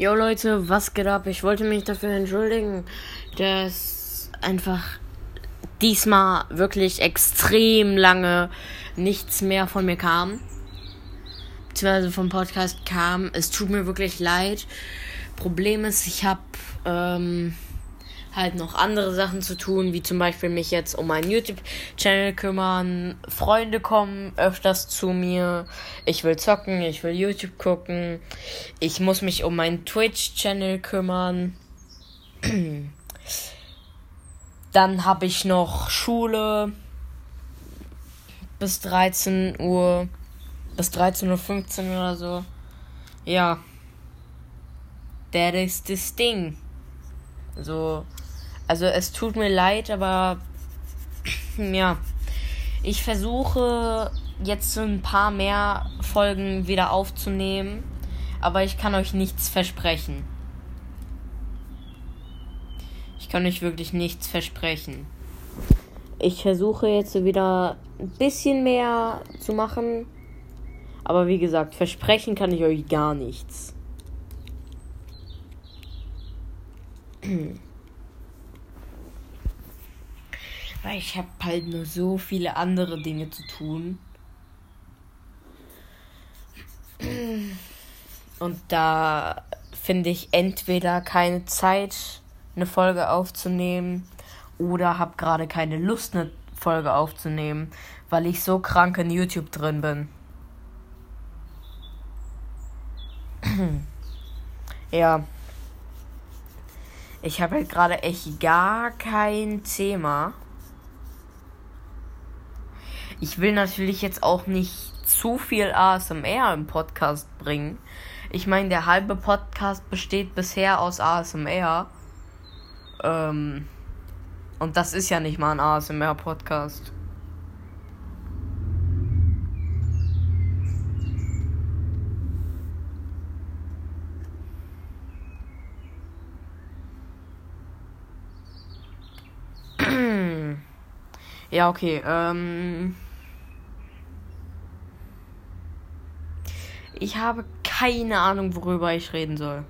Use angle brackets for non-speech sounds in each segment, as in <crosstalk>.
Jo Leute, was geht ab? Ich wollte mich dafür entschuldigen, dass einfach diesmal wirklich extrem lange nichts mehr von mir kam. Beziehungsweise vom Podcast kam. Es tut mir wirklich leid. Problem ist, ich habe ähm, halt noch andere Sachen zu tun, wie zum Beispiel mich jetzt um meinen YouTube-Channel kümmern. Freunde kommen öfters zu mir. Ich will zocken, ich will YouTube gucken. Ich muss mich um meinen Twitch-Channel kümmern. <clears throat> Dann habe ich noch Schule bis 13 Uhr. Bis 13.15 Uhr oder so. Ja. That is this Ding. So, also es tut mir leid, aber ja, ich versuche jetzt so ein paar mehr Folgen wieder aufzunehmen, aber ich kann euch nichts versprechen. Ich kann euch wirklich nichts versprechen. Ich versuche jetzt wieder ein bisschen mehr zu machen, aber wie gesagt, versprechen kann ich euch gar nichts. <clears throat> Weil ich habe halt nur so viele andere Dinge zu tun. Und da finde ich entweder keine Zeit, eine Folge aufzunehmen, oder habe gerade keine Lust, eine Folge aufzunehmen, weil ich so krank in YouTube drin bin. <clears throat> ja. Ich habe halt gerade echt gar kein Thema. Ich will natürlich jetzt auch nicht zu viel ASMR im Podcast bringen. Ich meine, der halbe Podcast besteht bisher aus ASMR. Ähm, und das ist ja nicht mal ein ASMR-Podcast. <clears throat> ja, okay. Ähm. Ich habe keine Ahnung, worüber ich reden soll.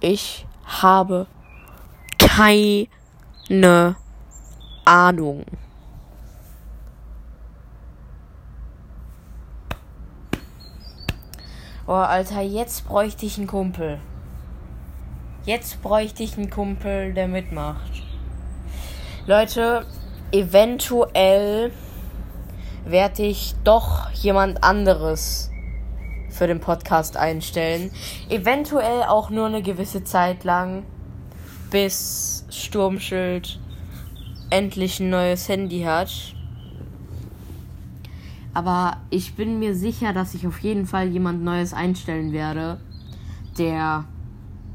Ich habe keine Ahnung. Oh, Alter, jetzt bräuchte ich einen Kumpel. Jetzt bräuchte ich einen Kumpel, der mitmacht. Leute, eventuell werde ich doch jemand anderes für den Podcast einstellen. Eventuell auch nur eine gewisse Zeit lang, bis Sturmschild endlich ein neues Handy hat. Aber ich bin mir sicher, dass ich auf jeden Fall jemand Neues einstellen werde, der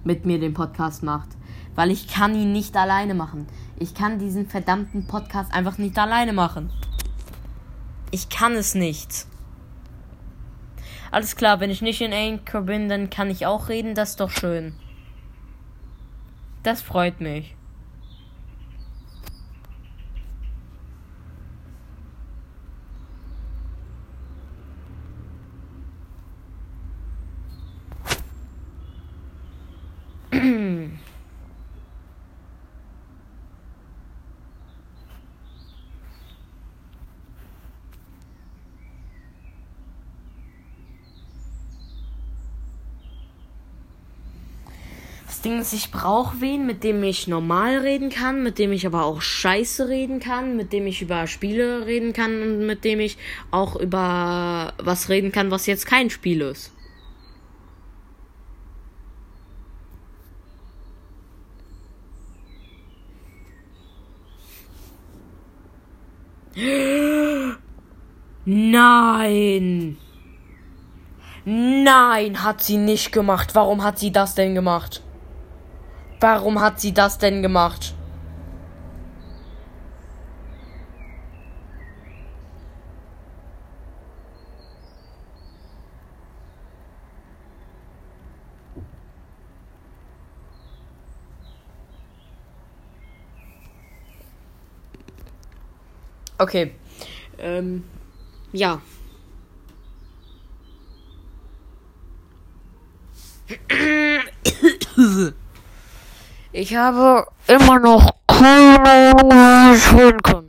mit mir den Podcast macht. Weil ich kann ihn nicht alleine machen. Ich kann diesen verdammten Podcast einfach nicht alleine machen. Ich kann es nicht. Alles klar, wenn ich nicht in Anchor bin, dann kann ich auch reden. Das ist doch schön. Das freut mich. Ding ist, ich brauche wen, mit dem ich normal reden kann, mit dem ich aber auch scheiße reden kann, mit dem ich über Spiele reden kann und mit dem ich auch über was reden kann, was jetzt kein Spiel ist. Nein! Nein, hat sie nicht gemacht. Warum hat sie das denn gemacht? Warum hat sie das denn gemacht? Okay. Ähm, ja. Ich habe immer noch keine Ahnung,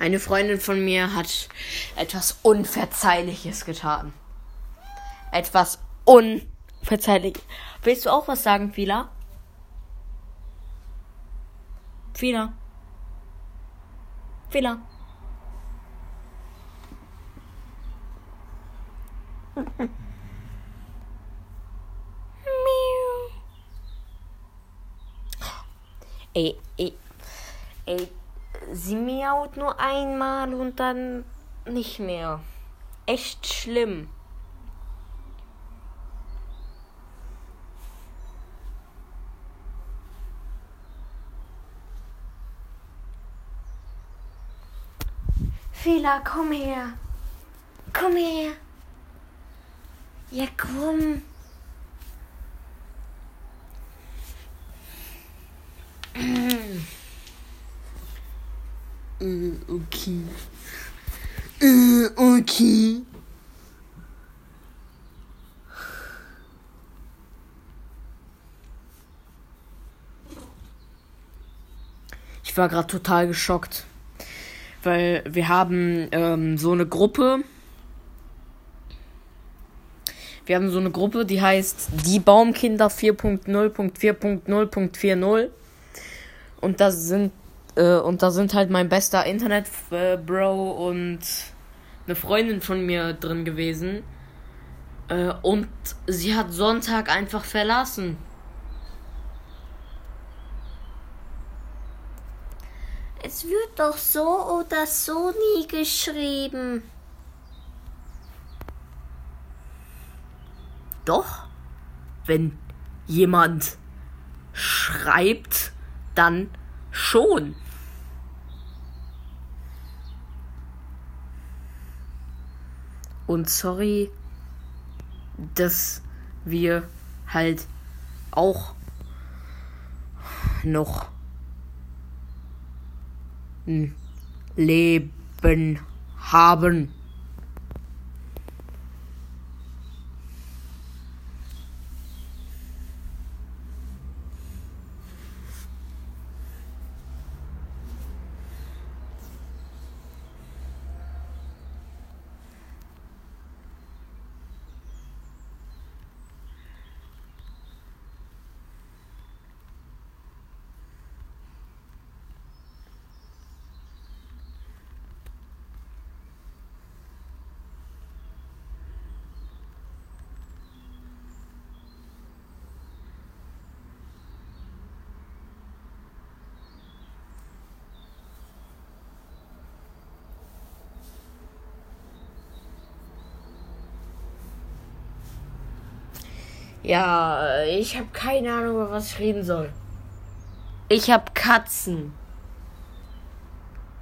Eine Freundin von mir hat etwas Unverzeihliches getan. Etwas Unverzeihliches. Willst du auch was sagen, Fila? Fila. Fila. ey, ey, ey, sie miaut nur einmal und dann nicht mehr. Echt schlimm. Fela, komm her. Komm her. Ja, komm. <clears throat> Äh, okay. Äh, okay. Ich war gerade total geschockt, weil wir haben ähm, so eine Gruppe. Wir haben so eine Gruppe, die heißt Die Baumkinder 4.0.4.0.40 und da sind äh, und da sind halt mein bester Internet-Bro äh, und eine Freundin von mir drin gewesen. Äh, und sie hat Sonntag einfach verlassen. Es wird doch so oder so nie geschrieben. Doch, wenn jemand schreibt, dann schon. Und sorry, dass wir halt auch noch ein Leben haben. Ja, ich habe keine Ahnung, über was ich reden soll. Ich habe Katzen.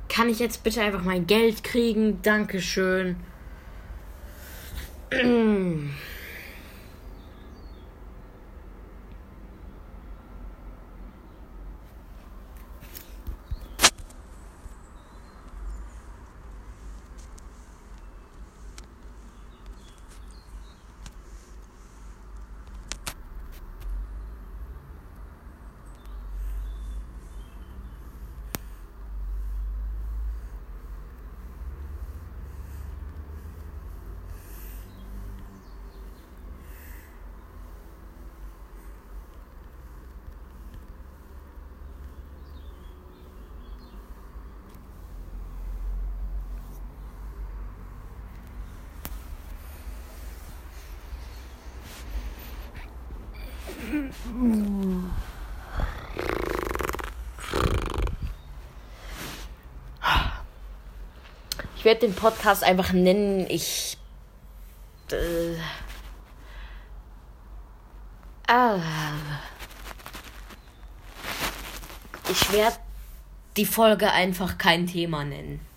Kann ich jetzt bitte einfach mein Geld kriegen? Dankeschön. <clears throat> Ich werde den Podcast einfach nennen. Ich. Äh, ah. ich werde die Folge einfach kein Thema nennen.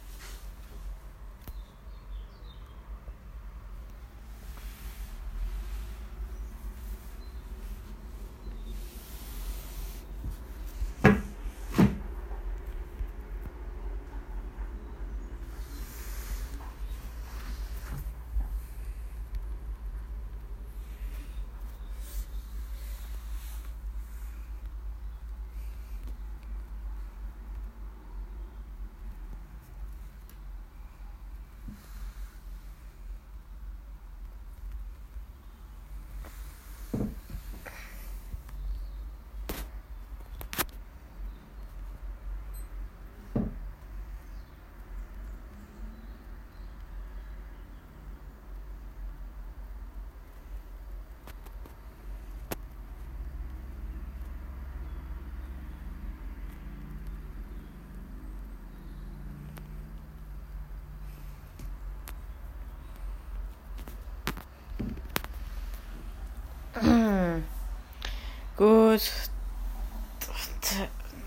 Gut.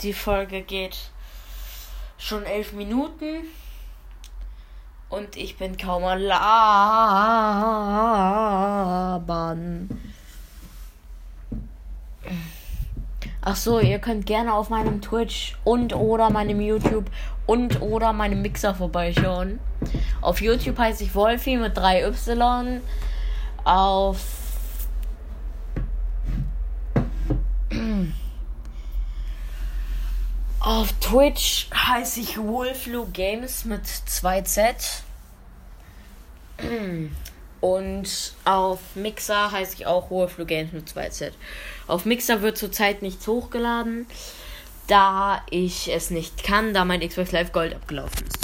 Die Folge geht schon elf Minuten. Und ich bin kaum am Labern. Ach so, ihr könnt gerne auf meinem Twitch und oder meinem YouTube und oder meinem Mixer vorbeischauen. Auf YouTube heiße ich Wolfi mit 3Y. Auf Auf Twitch heiße ich Wolflu Games mit 2Z. <clears throat> Und auf Mixer heiße ich auch Wolflu Games mit 2Z. Auf Mixer wird zurzeit nichts hochgeladen, da ich es nicht kann, da mein Xbox Live Gold abgelaufen ist.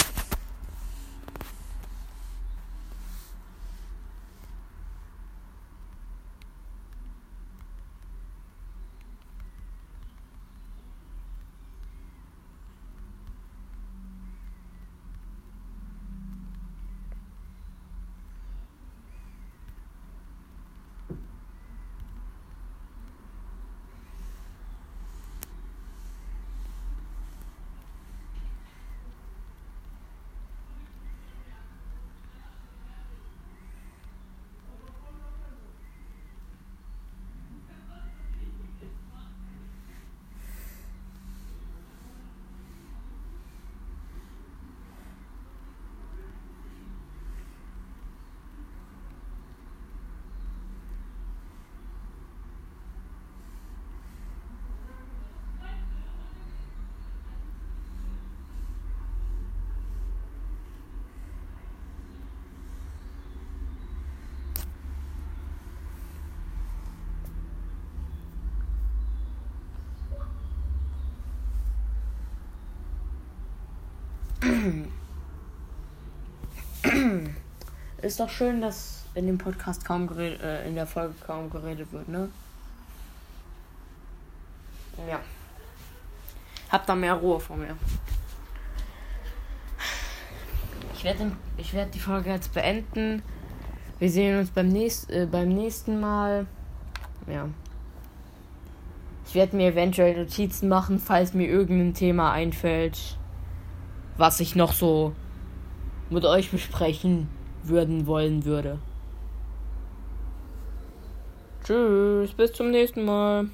Ist doch schön, dass in dem Podcast kaum geredet, äh, in der Folge kaum geredet wird, ne? Ja. Hab da mehr Ruhe vor mir. Ich werde ich werd die Folge jetzt beenden. Wir sehen uns beim, nächst, äh, beim nächsten Mal. Ja. Ich werde mir eventuell Notizen machen, falls mir irgendein Thema einfällt was ich noch so mit euch besprechen würden wollen würde. Tschüss, bis zum nächsten Mal.